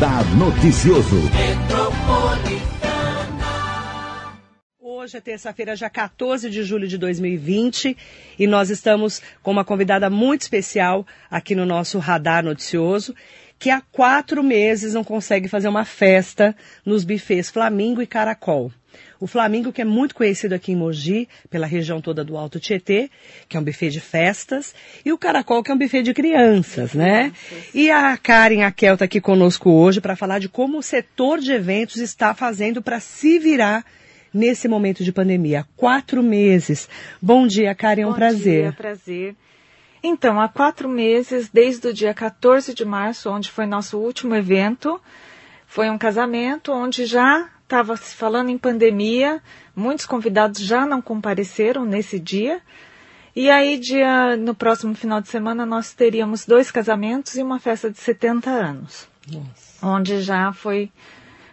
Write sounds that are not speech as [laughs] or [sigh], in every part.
Radar Noticioso. Hoje é terça-feira, já 14 de julho de 2020, e nós estamos com uma convidada muito especial aqui no nosso Radar Noticioso, que há quatro meses não consegue fazer uma festa nos bufês Flamingo e Caracol. O Flamingo, que é muito conhecido aqui em Mogi, pela região toda do Alto Tietê, que é um buffet de festas, e o Caracol, que é um buffet de crianças, né? E a Karen Akel está aqui conosco hoje para falar de como o setor de eventos está fazendo para se virar nesse momento de pandemia. Quatro meses. Bom dia, Karen, é um Bom prazer. Dia, prazer. Então, há quatro meses, desde o dia 14 de março, onde foi nosso último evento, foi um casamento onde já estava se falando em pandemia, muitos convidados já não compareceram nesse dia. E aí, dia, no próximo final de semana, nós teríamos dois casamentos e uma festa de 70 anos. Nossa. Onde já foi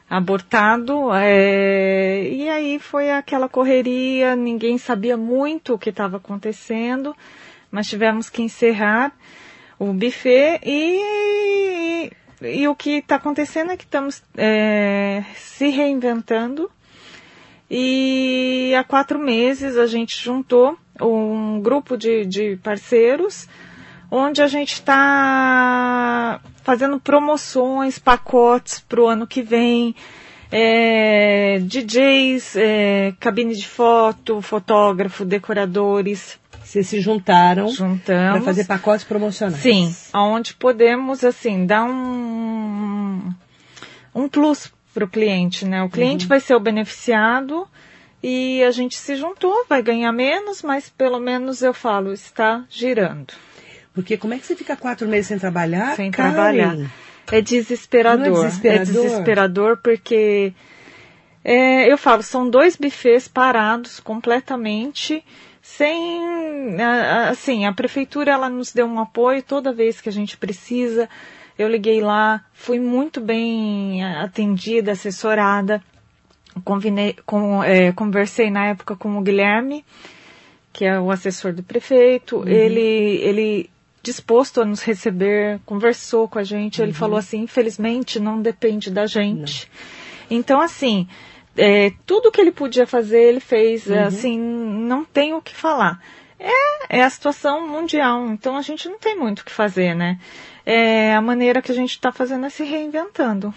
abortado, é, e aí foi aquela correria, ninguém sabia muito o que estava acontecendo, mas tivemos que encerrar o buffet e, e o que está acontecendo é que estamos é, se reinventando e há quatro meses a gente juntou um grupo de, de parceiros onde a gente está fazendo promoções, pacotes para o ano que vem, é, DJs, é, cabine de foto, fotógrafo, decoradores. Vocês se juntaram para fazer pacotes promocionais. Sim, onde podemos assim dar um um plus para o cliente, né? O cliente Uhum. vai ser o beneficiado e a gente se juntou, vai ganhar menos, mas pelo menos eu falo está girando. Porque como é que você fica quatro meses sem trabalhar? Sem Karen? trabalhar. É desesperador. Não é desesperador? desesperador porque é, eu falo, são dois bufês parados completamente, sem assim, a prefeitura ela nos deu um apoio toda vez que a gente precisa. Eu liguei lá, fui muito bem atendida, assessorada. Convinei- com- é, conversei na época com o Guilherme, que é o assessor do prefeito. Ele, ele disposto a nos receber, conversou com a gente. Ele falou assim: infelizmente não depende da gente. Então, assim, é, tudo que ele podia fazer, ele fez. Assim, não tem o que falar. É, é a situação mundial, então a gente não tem muito o que fazer, né? É, a maneira que a gente está fazendo é se reinventando.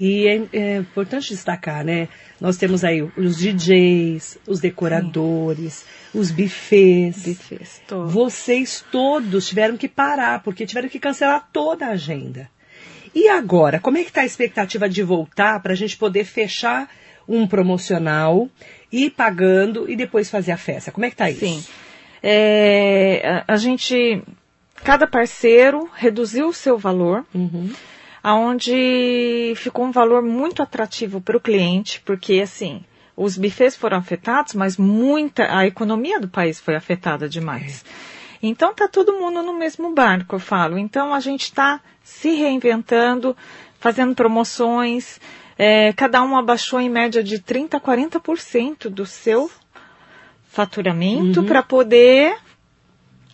E é, é importante destacar, né? Nós temos aí os DJs, os decoradores, os buffets. Bufês, tô. Vocês todos tiveram que parar, porque tiveram que cancelar toda a agenda. E agora, como é que está a expectativa de voltar para a gente poder fechar um promocional, ir pagando e depois fazer a festa? Como é que tá isso? Sim. É, a, a gente, cada parceiro reduziu o seu valor, Uhum. aonde ficou um valor muito atrativo para o cliente, porque assim, os bufês foram afetados, mas muita, a economia do país foi afetada demais. Então tá todo mundo no mesmo barco, eu falo. Então a gente está se reinventando, fazendo promoções. É, cada um abaixou em média de 30% a 40% do seu faturamento para poder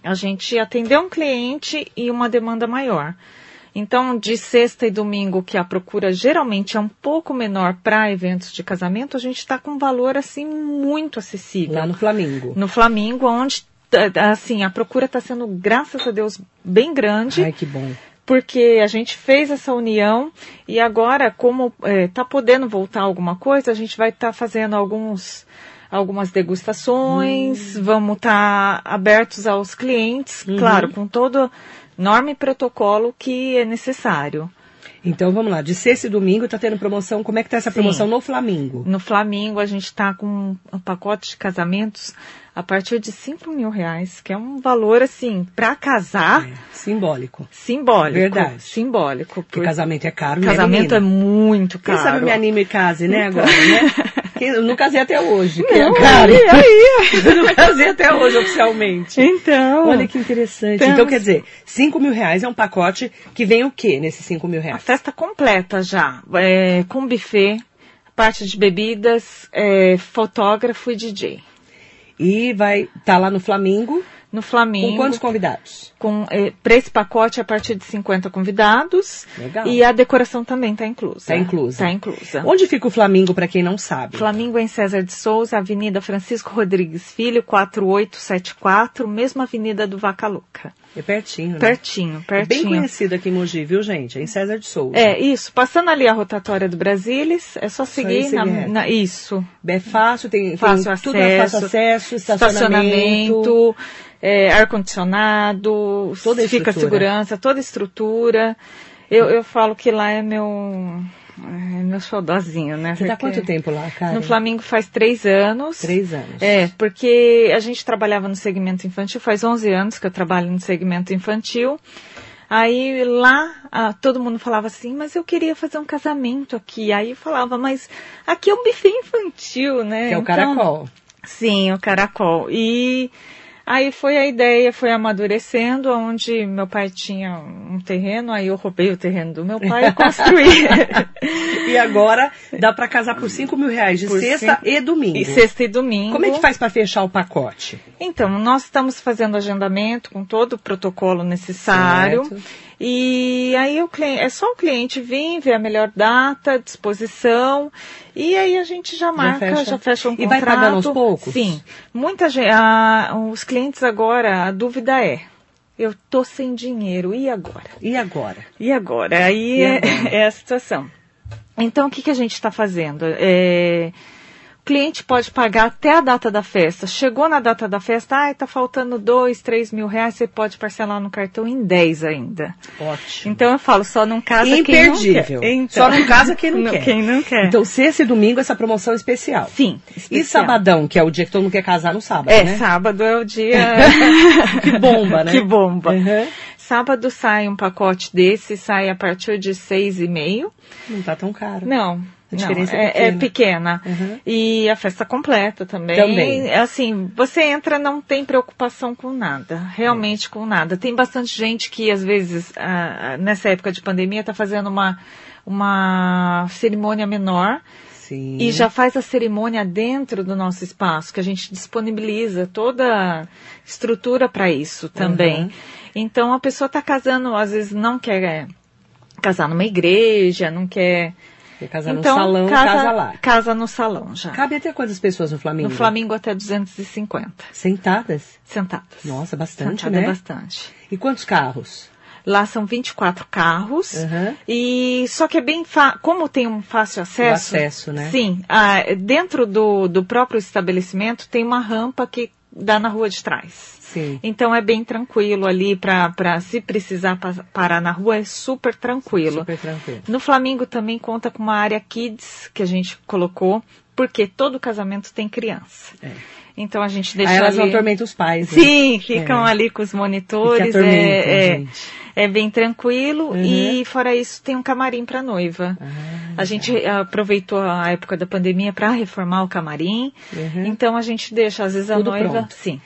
a gente atender um cliente e uma demanda maior. Então, de sexta e domingo, que a procura geralmente é um pouco menor para eventos de casamento, a gente está com um valor assim muito acessível. Lá no Flamingo. No Flamingo, onde assim a procura está sendo, graças a Deus, bem grande Ai, que bom. Porque a gente fez essa união e agora, como está podendo voltar alguma coisa, a gente vai estar fazendo alguns, algumas degustações, vamos estar abertos aos clientes, claro, com todo norma e protocolo que é necessário. Então vamos lá, de sexta e domingo tá tendo promoção. Como é que tá essa Sim. promoção no Flamingo? No Flamengo, a gente está com um pacote de casamentos a partir de 5 mil reais, que é um valor, assim, para casar, É, simbólico. simbólico. Verdade. Simbólico. Porque por- casamento é caro, né, casamento é muito Quem caro. sabe me anime e case, né, Então. agora, né? [laughs] Eu não casei até hoje. é Não, aí, aí. [laughs] Eu não casei até hoje oficialmente. Então, Olha que interessante. Temos- Então, quer dizer, 5 mil reais é um pacote que vem o quê nesses 5 mil a reais? festa completa já, é, com buffet, parte de bebidas, é, fotógrafo e DJ. E vai estar lá no Flamingo. No Flamengo. Com quantos convidados? Com, eh, para esse pacote, a partir de 50 convidados. Legal. E a decoração também está inclusa. Está inclusa. Está inclusa. Onde fica o Flamingo, para quem não sabe? Flamengo em César de Souza, Avenida Francisco Rodrigues Filho, 4874, mesma avenida do Vaca Louca. É pertinho, né? Pertinho, É bem pertinho. conhecido aqui em Mogi, viu, gente? É em César de Souza. É, isso. Passando ali a rotatória do Brasilis, é só seguir seguir na, na- isso. É fácil, tem, Fácil tem acesso, tudo é fácil acesso, estacionamento. estacionamento, é, ar-condicionado, fica segurança, toda estrutura. Eu, eu falo que lá é meu, é meu xodózinho, né? Você tá Porque quanto tempo lá, cara? No Flamengo faz três anos. Três anos. É, porque a gente trabalhava no segmento infantil, faz 11 anos que eu trabalho no segmento infantil. Aí lá ah, todo mundo falava assim, mas eu queria fazer um casamento aqui. Aí eu falava, mas aqui é um buffet infantil, né? Que é o Então- caracol. Sim, o caracol. E aí foi a ideia, foi amadurecendo, onde meu pai tinha um terreno, aí eu roubei o terreno do meu pai e [laughs] construí. E agora dá pra casar por 5 mil reais de Por sexta cinco- e domingo. e sexta e domingo. Como é que faz pra fechar o pacote? Então, nós estamos fazendo agendamento com todo o protocolo necessário. Certo. E aí o cliente, é só o cliente vir, ver a melhor data, disposição, e aí a gente já marca, já fecha, fecha. um E contrato. vai pagando aos poucos? Sim. Muita gente, os clientes agora, a dúvida é, eu tô sem dinheiro, e agora? E agora? E agora? Aí E é, agora? [laughs] é a situação. Então, o que, que a gente está fazendo? É, cliente pode pagar até a data da festa. Chegou na data da festa, ah, está faltando dois, três mil reais, você pode parcelar no cartão em 10 ainda. Ótimo. Então eu falo, só não casa quem não quer. Então, Só não casa quem não, [laughs] quer. Quem não quer. Então, sexta e domingo, essa promoção é especial. Sim. E especial. sabadão, que é o dia que todo mundo quer casar no sábado, É, né? sábado é o dia... [laughs] Que bomba, né? [laughs] que bomba. Uhum. Sábado sai um pacote desse, sai a partir de seis e meio. Não tá tão caro. Não. A não, diferença é, é é pequena. Uhum. E a festa completa também. Também. Assim, você entra, não tem preocupação com nada. Realmente com nada. Tem bastante gente que, às vezes, ah, nessa época de pandemia, está fazendo uma, uma cerimônia menor. Sim. E já faz a cerimônia dentro do nosso espaço, que a gente disponibiliza toda a estrutura para isso também. Uhum. Então a pessoa está casando, às vezes não quer é, casar numa igreja, não quer. Quer casar então, no salão, casa, casa lá. Casa no salão já. Cabe até quantas pessoas no Flamengo? No Flamengo até 250 Sentadas? sentadas. Nossa, bastante, Sentada né? é bastante. E quantos carros? Lá são 24 carros. Uhum. E só que é bem fácil, como tem um fácil acesso. acesso, né? Sim, ah, dentro do, do próprio estabelecimento tem uma rampa que dá na rua de trás. Sim. Então é bem tranquilo ali para se precisar pa- parar na rua é super tranquilo. Super tranquilo. No Flamengo também conta com uma área kids que a gente colocou, porque todo casamento tem criança. É. Então a gente deixa Aí elas não ali... atormentam os pais, né? Sim, ficam É. ali com os monitores. É, é, é bem tranquilo. Uhum. E fora isso, tem um camarim para noiva. Ah, A gente aproveitou a época da pandemia para reformar o camarim. Uhum. Então a gente deixa, às vezes, a Tudo noiva. pronto. Sim.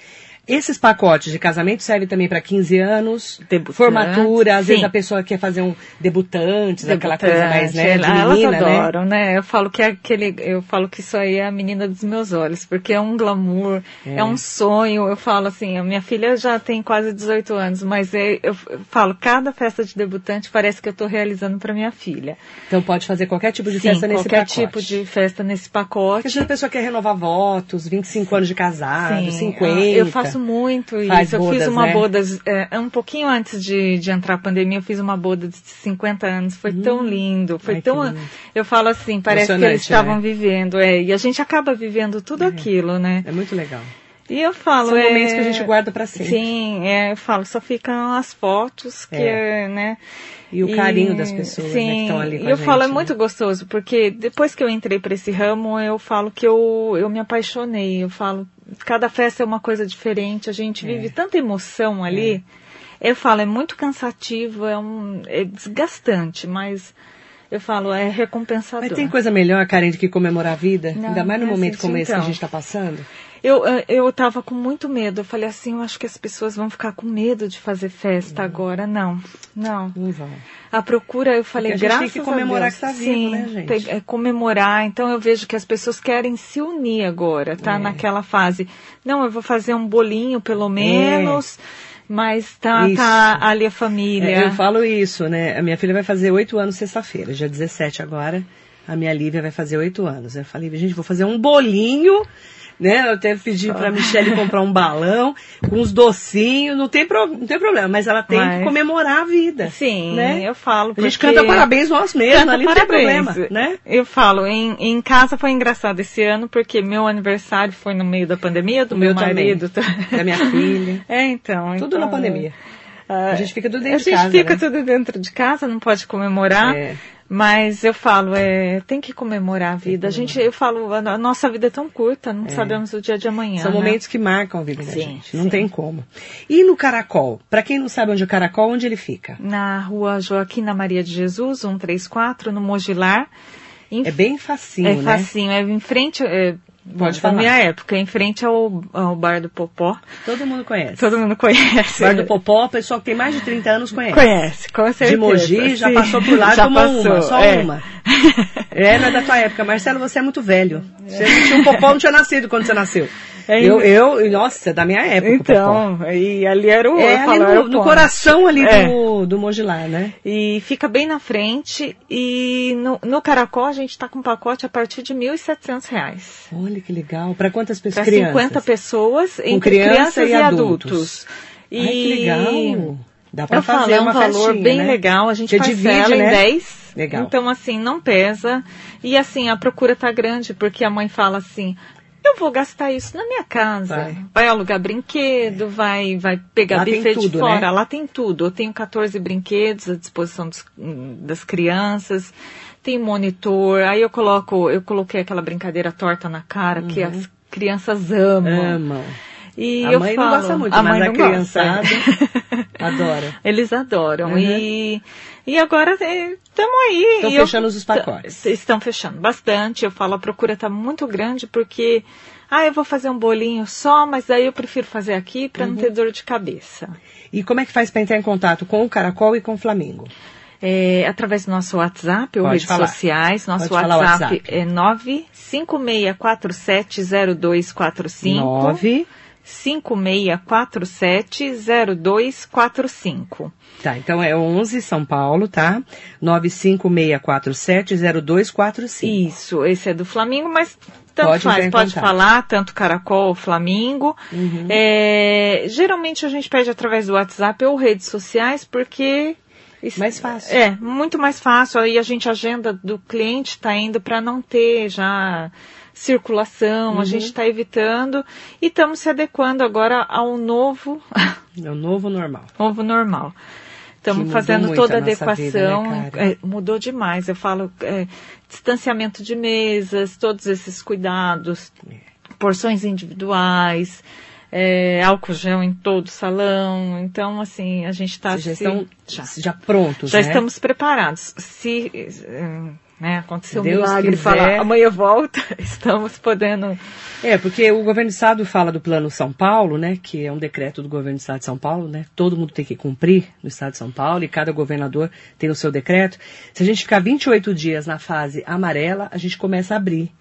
Esses pacotes de casamento servem também para 15 anos, Debutantes, formatura, às vezes sim. a pessoa quer fazer um debutantes, aquela coisa mais, né, de Debutante, elas menina, né? adoram, né? Eu falo que é aquele, eu falo que isso aí é a menina dos meus olhos, porque é um glamour, É. é, um sonho. Eu falo assim, a minha filha já tem quase 18 anos, mas é- eu, falo, cada festa de debutante parece que eu estou realizando para minha filha. Então pode fazer qualquer tipo de Sim, festa nesse qualquer pacote. tipo de festa nesse Porque pacote. vezes a pessoa quer renovar votos, 25 anos de casado, Sim, 50. Eu faço muito Faz isso. eu fiz bodas, uma né? boda é, um pouquinho antes de, de entrar a pandemia, eu fiz uma boda de 50 anos. Foi tão lindo, foi Ai, tão. lindo. Eu falo assim, parece que eles estavam né? vivendo. É, e a gente acaba vivendo tudo aquilo, né? É muito legal. E eu falo. São é, momentos que a gente guarda pra sempre. Sim, é, eu falo, só ficam as fotos que, É. né? E o carinho das pessoas, né, que estão ali com e a eu gente, falo, é né? muito gostoso, porque depois que eu entrei para esse ramo, eu falo que eu, eu me apaixonei. Eu falo, cada festa é uma coisa diferente, a gente É. vive tanta emoção ali. Eu falo, é muito cansativo, é, um, é desgastante, mas eu falo, é recompensador. Mas tem coisa melhor, Karen, do que comemorar a vida? Não, Ainda mais no é momento assim, como esse que a então. gente está passando? Eu, eh, eu tava com muito medo. Eu falei assim, eu acho que as pessoas vão ficar com medo de fazer Uhum. festa agora. Não, não. Não vão. A procura, eu falei, Porque a gente tem graças que comemorar Deus. que tá vivo, Sim, né, gente? é, comemorar. Então eu vejo que as pessoas querem se unir agora, tá? É. Naquela fase. Não, eu vou fazer um bolinho, pelo menos. Mas tá, É. Isso. tá ali a família. É, eu falo isso, né? A minha filha vai fazer oito anos sexta-feira, dia 17 agora. A minha Lívia vai fazer oito anos. Eu falei, gente, vou fazer um bolinho, né? Eu até pedi pra Michelle comprar um balão com uns docinhos, não tem, pro- não tem problema, mas ela tem que Mas- comemorar a vida. Sim, né? eu falo. A gente porque- canta parabéns nós mesmos, Canta ali não tem problema, né? Eu falo, em, em casa foi engraçado esse ano, porque meu aniversário foi no meio da pandemia, do O meu, marido. tá- Da minha filha. [laughs] É, então. Tudo então, na pandemia. ah, A gente fica tudo a dentro de gente casa, fica né? tudo dentro de casa, não pode comemorar. É. Mas eu falo, é, tem que comemorar a vida. A gente, eu falo, a, a nossa vida é tão curta, não sabemos o dia de amanhã. São né? momentos que marcam a vida da Sim, gente. Não sim. tem como. E no Caracol? Pra quem não sabe onde é o Caracol, onde ele fica? Na rua Joaquina Maria de Jesus, 134, no Mogilar. Em É bem facinho, É né? facinho, é em frente, é, Pode falar. Na minha época, em frente ao, ao Bar do Popó. Todo mundo conhece. Todo mundo conhece. Bar do Popó, o pessoal que tem mais de 30 anos conhece. Conhece, com certeza. De Mogi, já sim. passou por lá, Já tomou passou, uma, só é. uma. É, não é da tua época. Marcelo, você é muito velho. Você não tinha um popó, não tinha nascido quando você nasceu. É, eu, eu, nossa, da minha época. Então, e ali era o, é ali no, no coração ali É. do, do Mogilar, né? E fica bem na frente. E no, no Caracol a gente está com um pacote a partir de 1.700 reais. Olha que legal. Para quantas Para pessoas? Crianças? 50 pessoas, entre criança crianças e e, adultos. adultos. Ai, que legal. Dá falo, fazer é um uma valor festinha, bem né? legal. A gente Você parcela divide, em né? 10. Legal. Então, assim, não pesa. E assim, a procura tá grande, porque a mãe fala assim. Eu vou gastar isso na minha casa. Vai. Vai, alugar brinquedo, vai, vai pegar Lá buffet de tudo, fora. né? Lá tem tudo. Eu tenho 14 brinquedos à disposição dos- das crianças. Tem monitor. Aí eu coloco, eu coloquei aquela brincadeira torta na cara que as crianças amam. Uhum. Amam. E a mãe falo, não gosta muito, a mas mãe a não criançada adora. [laughs] Eles adoram. Uhum. E, e agora estamos aí. Estão E eu- fechando os pacotes. Estão fechando bastante. Eu falo, a procura está muito grande porque, ah, eu vou fazer um bolinho só, mas daí eu prefiro fazer aqui para não Uhum. ter dor de cabeça. E como é que faz para entrar em contato com o Caracol e com o Flamengo? É, através do nosso WhatsApp ou redes falar. Nosso Pode falar o WhatsApp, WhatsApp. é 956470245. 9. 56470245. Tá, então é 11 São Paulo, tá? 956470245. Isso, esse é do Flamengo, mas tanto Pode faz, pode contato. falar, tanto Caracol, Flamingo. Uhum. É, geralmente a gente pede através do WhatsApp ou redes sociais, porque. Mais fácil. É, muito mais fácil. Aí a gente, a agenda do cliente está indo para não ter já circulação, Uhum. a gente está evitando e estamos se adequando agora ao novo, [laughs] É o novo normal. novo normal. Estamos fazendo toda a adequação. vida, né, é, mudou demais. Eu falo é, distanciamento de mesas, todos esses cuidados, porções individuais, é, álcool gel em todo o salão. Então, assim, a gente está já estão já, já prontos, já né? estamos preparados. Se né, acontecer um Deus milagre e quiser. falar amanhã volta, [laughs] estamos podendo. É, porque o governo do estado fala do Plano São Paulo, né, que é um decreto do governo do estado de São Paulo, né? Todo mundo tem que cumprir no estado de São Paulo e cada governador tem o seu decreto. Se a gente ficar 28 dias na fase amarela, a gente começa a Abrir.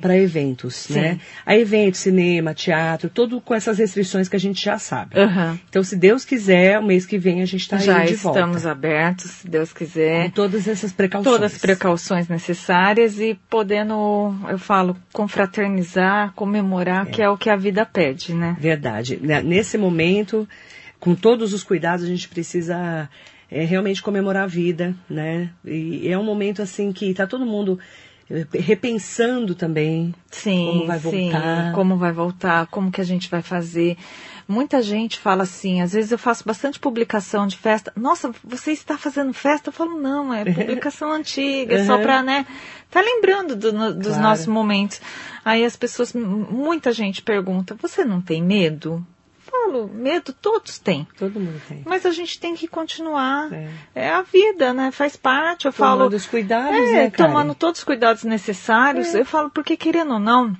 Para eventos, Sim. né? A eventos, cinema, teatro, tudo com essas restrições que a gente já sabe. Aham. Então, se Deus quiser, o mês que vem a gente está Já aí de volta. estamos abertos, se Deus quiser. Com todas essas precauções. todas as precauções necessárias e podendo, eu falo, confraternizar, comemorar, que é o que a vida pede, né? Verdade. Né, Nesse momento, com todos os cuidados, a gente precisa é, realmente comemorar a vida, né? E é um momento assim que está todo mundo repensando também Sim, como vai sim, voltar. como vai voltar, como que a gente vai fazer. Muita gente fala assim, às vezes eu faço bastante publicação de festa. Nossa, você está fazendo festa? Eu falo, não, é [laughs] publicação antiga, é só para, né, tá lembrando do- no- dos Claro. nossos momentos. Aí as pessoas, muita gente pergunta, você não tem medo? Eu falo, medo todos têm. Todo mundo tem. Mas a gente tem que continuar. É. É, a vida, né? Faz parte. Eu Tomando falo. os cuidados, é, né, Karen? tomando todos os cuidados necessários. Eu falo, porque querendo ou não,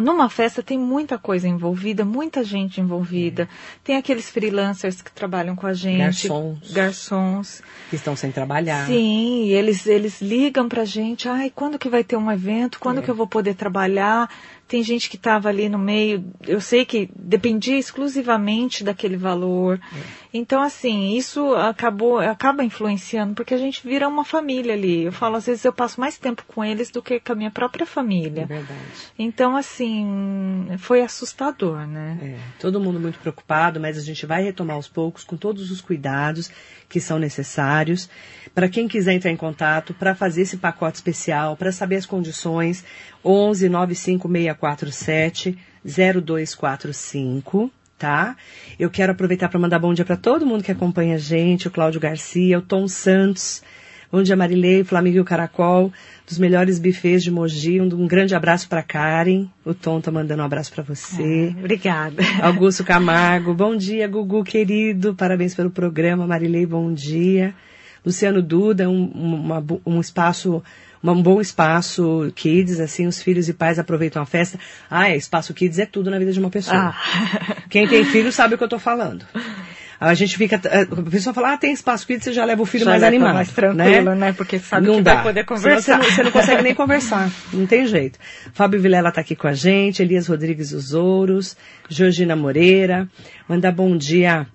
numa festa tem muita coisa envolvida, muita gente envolvida. Tem aqueles freelancers que trabalham com a gente. Garçons. Garçons. Que estão sem trabalhar. Sim, eles, eles ligam pra gente, ai, quando que vai ter um evento? Quando É. que eu vou poder trabalhar? Tem gente que estava ali no meio, eu sei que dependia exclusivamente daquele valor. É. Então, assim, isso acabou, acaba influenciando, porque a gente vira uma família ali. Eu falo, às vezes eu passo mais tempo com eles do que com a minha própria É família. verdade. Então, assim, foi assustador, né? É, todo mundo muito preocupado, mas a gente vai retomar aos poucos com todos os cuidados que são necessários. Para quem quiser entrar em contato, para fazer esse pacote especial, para saber as condições, 11 95647 0245, tá? Eu quero aproveitar para mandar bom dia para todo mundo que acompanha a gente, o Cláudio Garcia, o Tom Santos, Bom dia, Marilei, Flamengo e o Caracol, dos melhores bufês de Mogi. Um, um grande abraço para Karen. O Tom tá mandando um abraço para você. Ah, obrigada. Augusto Camargo, bom dia, Gugu querido, parabéns pelo programa, Marilei, bom dia. Luciano Duda, um, uma, um espaço, um bom espaço kids, assim, os filhos e pais aproveitam a festa. Ah, é, espaço kids é tudo na vida de uma pessoa. Ah. [laughs] Quem tem filho sabe o que eu tô falando. A gente fica, a pessoa fala, ah, tem espaço kids, você já leva o filho Já mais animado. mais tranquilo, né? Porque sabe que vai poder conversar. Você não, [laughs] você não consegue nem conversar, não tem jeito. Fábio Vilela está aqui com a gente, Elias Rodrigues dos Ouros, Georgina Moreira, mandar bom dia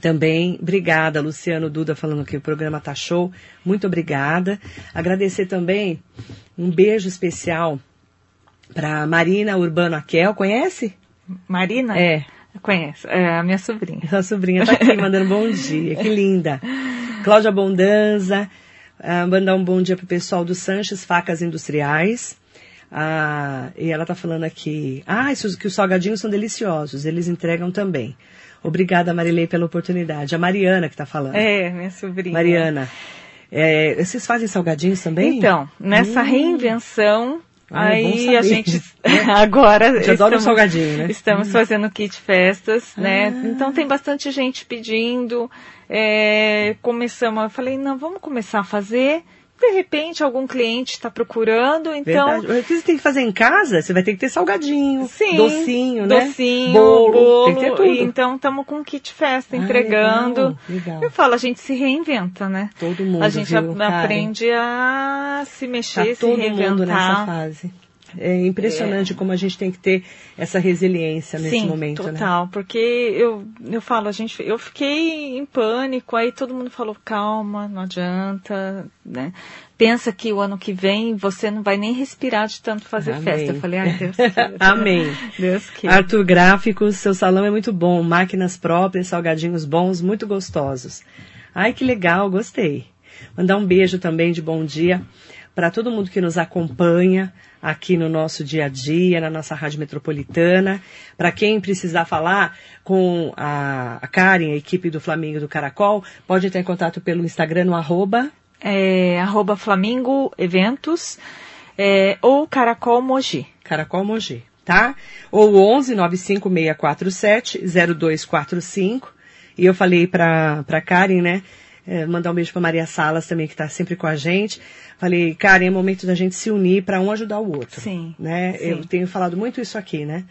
também. Obrigada, Luciano Duda falando que o programa tá show. Muito obrigada. Agradecer também um beijo especial para Marina Urbano Aquel, conhece? Marina? É. Conheço, é a minha sobrinha. Sua sobrinha tá aqui mandando bom dia, que linda. Cláudia Bondanza, ah, mandar um bom dia pro pessoal do Sanches Facas Industriais. Ah, e ela tá falando aqui, ah, isso, que os salgadinhos são deliciosos, eles entregam também. Obrigada, Marilei, pela oportunidade. A Mariana que tá falando. É, minha sobrinha. Mariana, é, vocês fazem salgadinhos também? Então, nessa Hum. reinvenção, Ah, é aí a gente [laughs] [laughs] agora Já um salgadinho, né? estamos fazendo kit festas, né? Ah. Então tem bastante gente pedindo. é, começamos, eu falei, não, vamos começar a fazer. De repente, algum cliente está procurando, então. Verdade. O que você tem que fazer em casa, você vai ter que ter salgadinho, Sim, docinho, né? Docinho, bolo, bolo. tem que ter tudo. e então estamos com kit festa Ah, entregando. legal, legal. Eu falo, a gente se reinventa, né? Todo mundo, a gente viu, aprende a se mexer, Tá se todo reinventar. mundo nessa fase. É impressionante como a gente tem que ter essa resiliência nesse Sim, momento, né? total, porque eu, eu falo, a gente, eu fiquei em pânico, aí todo mundo falou, calma, não adianta, né? Pensa que o ano que vem você não vai nem respirar de tanto fazer Amém. festa. Eu falei, ai Deus queira. [laughs] Amém. Deus que. Arthur Gráficos, seu salão é muito bom, máquinas próprias, salgadinhos bons, muito gostosos. Ai, que legal, gostei. Mandar um beijo também de bom dia para todo mundo que nos acompanha aqui no nosso dia a dia, na nossa rádio metropolitana. Para quem precisar falar com a, a Karen, a equipe do Flamengo do Caracol, pode entrar em contato pelo Instagram no arroba É, arroba Flamingo Eventos é, ou Caracol Mogi. Caracol Mogi, tá? Ou 11 95647 0245. E eu falei pra Karen, né? É, mandar um beijo pra Maria Salas também, que tá sempre com a gente. Falei, Karen, é momento da gente se unir para um ajudar o outro. Sim, Né? sim. Eu tenho falado muito isso aqui, né?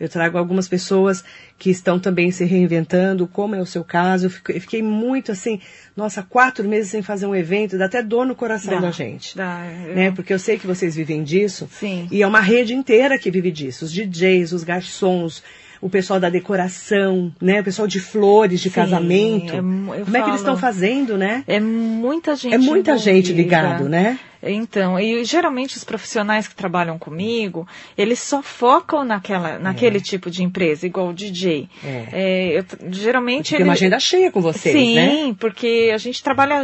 Eu trago algumas pessoas que estão também se reinventando, como é o seu caso. Eu fico- eu fiquei muito assim, nossa, quatro meses sem fazer um evento, dá até dor no coração Dá, da gente dá, eu- né? Porque eu sei que vocês vivem disso. Sim. E é uma rede inteira que vive disso. Os DJs, os garçons, o pessoal da decoração, né? O pessoal de flores, de Sim, casamento. é eu Como é que eles falo- estão fazendo, né? É muita gente. É muita gente envolvida. ligado, né? Então, e geralmente os profissionais que trabalham comigo, eles só focam naquela, naquele tipo de empresa, igual o DJ. É. eu t- geralmente Tem uma ele- agenda cheia com vocês, Sim, né? porque a gente trabalha,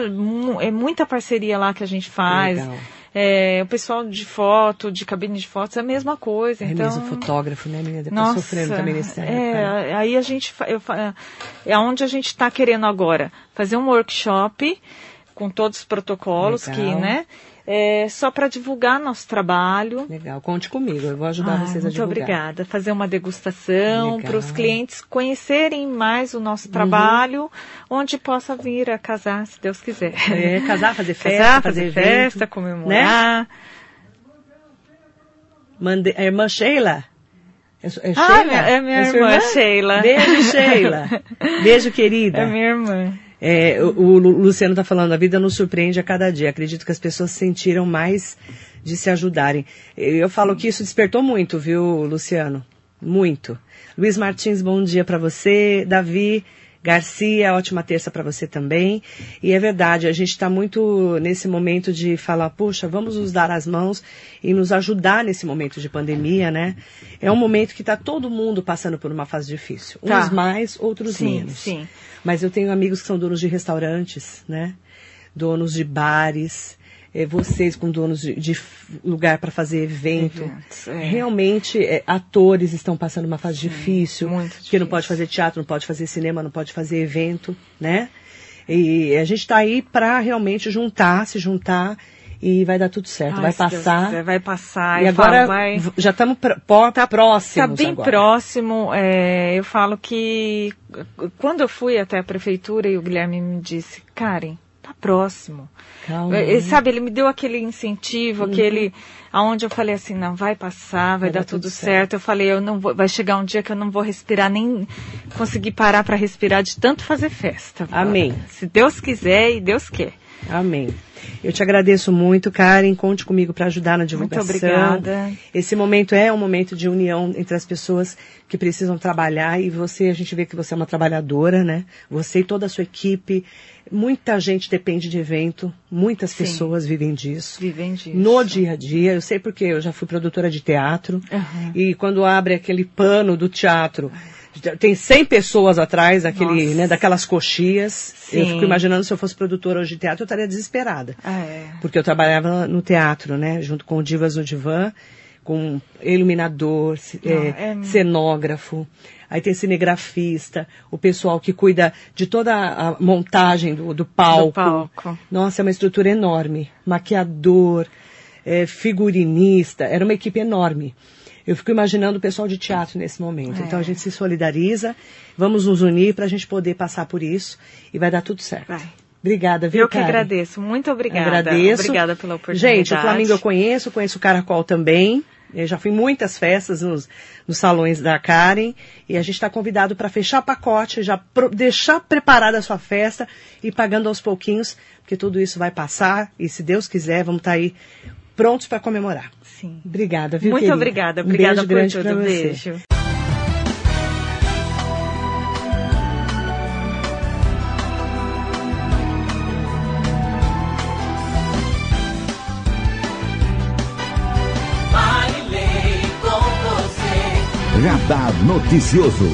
é muita parceria lá que a gente faz. Legal. É, o pessoal de foto, de cabine de fotos, é a mesma coisa. É então, mesmo fotógrafo, né, menina? Tá nossa, sofrendo também nesse época. né? é, aí a gente, eu, fa- é onde a gente está querendo agora, fazer um workshop com todos os protocolos Legal. que, né? É, só para divulgar nosso trabalho. Legal, conte comigo, eu vou ajudar Ai, vocês a muito divulgar. obrigada. Fazer uma degustação para os clientes conhecerem mais o nosso trabalho, onde possa vir a casar, se Deus quiser. É, casar, fazer festa, Casar, fazer, fazer, evento, festa, comemorar. Mande... A irmã Sheila? É, é Ah, Sheila? minha- é minha sua irmã, Sheila. Beijo, Sheila. [laughs] Beijo, querida. É minha irmã. É, o, o Lu- Luciano está falando, a vida nos surpreende a cada dia. Acredito que as pessoas sentiram mais de se ajudarem. Eu falo que isso despertou muito, viu, Luciano? Muito. Luiz Martins, bom dia para você. Davi Garcia, ótima terça para você também. E é verdade, a gente está muito nesse momento de falar, puxa, vamos nos dar as mãos e nos ajudar nesse momento de pandemia, né? É um momento que está todo mundo passando por uma fase difícil. Tá. Uns mais, outros Sim, menos. sim. Mas eu tenho amigos que são donos de restaurantes, né? Donos de bares, eh, vocês com donos de, de lugar para fazer evento. Eventos, é. Realmente, eh, atores estão passando uma fase difícil, muito que não difícil. pode fazer teatro, não pode fazer cinema, não pode fazer evento, né? E a gente está aí para realmente juntar, se juntar e vai dar tudo certo, Ai, vai passar. quiser, vai passar. E agora falo, vai... já estamos tá próximos Está bem agora. próximo. é, eu falo que quando eu fui até a prefeitura e o Guilherme me disse, Karen, tá próximo. Calma. É, sabe, ele me deu aquele incentivo, aquele aonde eu falei assim, não, vai passar, vai, dar, tudo certo. Eu falei, eu não vou, vai chegar um dia que eu não vou respirar nem conseguir parar para respirar de tanto fazer festa. Amém. Se Deus quiser e Deus quer. Amém. Eu te agradeço muito, Karen. Conte comigo para ajudar na divulgação. Muito obrigada. Esse momento é um momento de união entre as pessoas que precisam trabalhar e você, a gente vê que você é uma trabalhadora, né? Você e toda a sua equipe. Muita gente depende de evento, muitas Sim. pessoas vivem disso. Vivem disso. No dia a dia, eu sei porque eu já fui produtora de teatro Aham. e quando abre aquele pano do teatro, tem 100 pessoas atrás, aquele, Nossa. né, daquelas coxias. Eu Sim. fico imaginando se eu fosse produtora hoje de teatro, eu estaria desesperada. Ah, é. Porque eu trabalhava no teatro, né? Junto com o Divas no Divã, com iluminador, Ah, é, é- cenógrafo, aí tem cinegrafista, o pessoal que cuida de toda a montagem do, do palco. Do palco. Nossa, é uma estrutura enorme. Maquiador, é, figurinista, era uma equipe enorme. Eu fico imaginando o pessoal de teatro nesse momento. É. Então a gente se solidariza, vamos nos unir para a gente poder passar por isso e vai dar tudo certo. Vai. Obrigada, viu, Eu que Karen? agradeço. Muito obrigada. Agradeço. Obrigada pela oportunidade. Gente, o Flamengo eu conheço, conheço o Caracol também. Eu já fui em muitas festas nos, nos salões da Karen. E a gente está convidado para fechar pacote, já pro- deixar preparada a sua festa e pagando aos pouquinhos, porque tudo isso vai passar. E se Deus quiser, vamos estar aí prontos para comemorar. Sim. Obrigada, viu, Muito querida? obrigada. Um Obrigada beijo por grande tudo. você. Beijo. Radar Noticioso.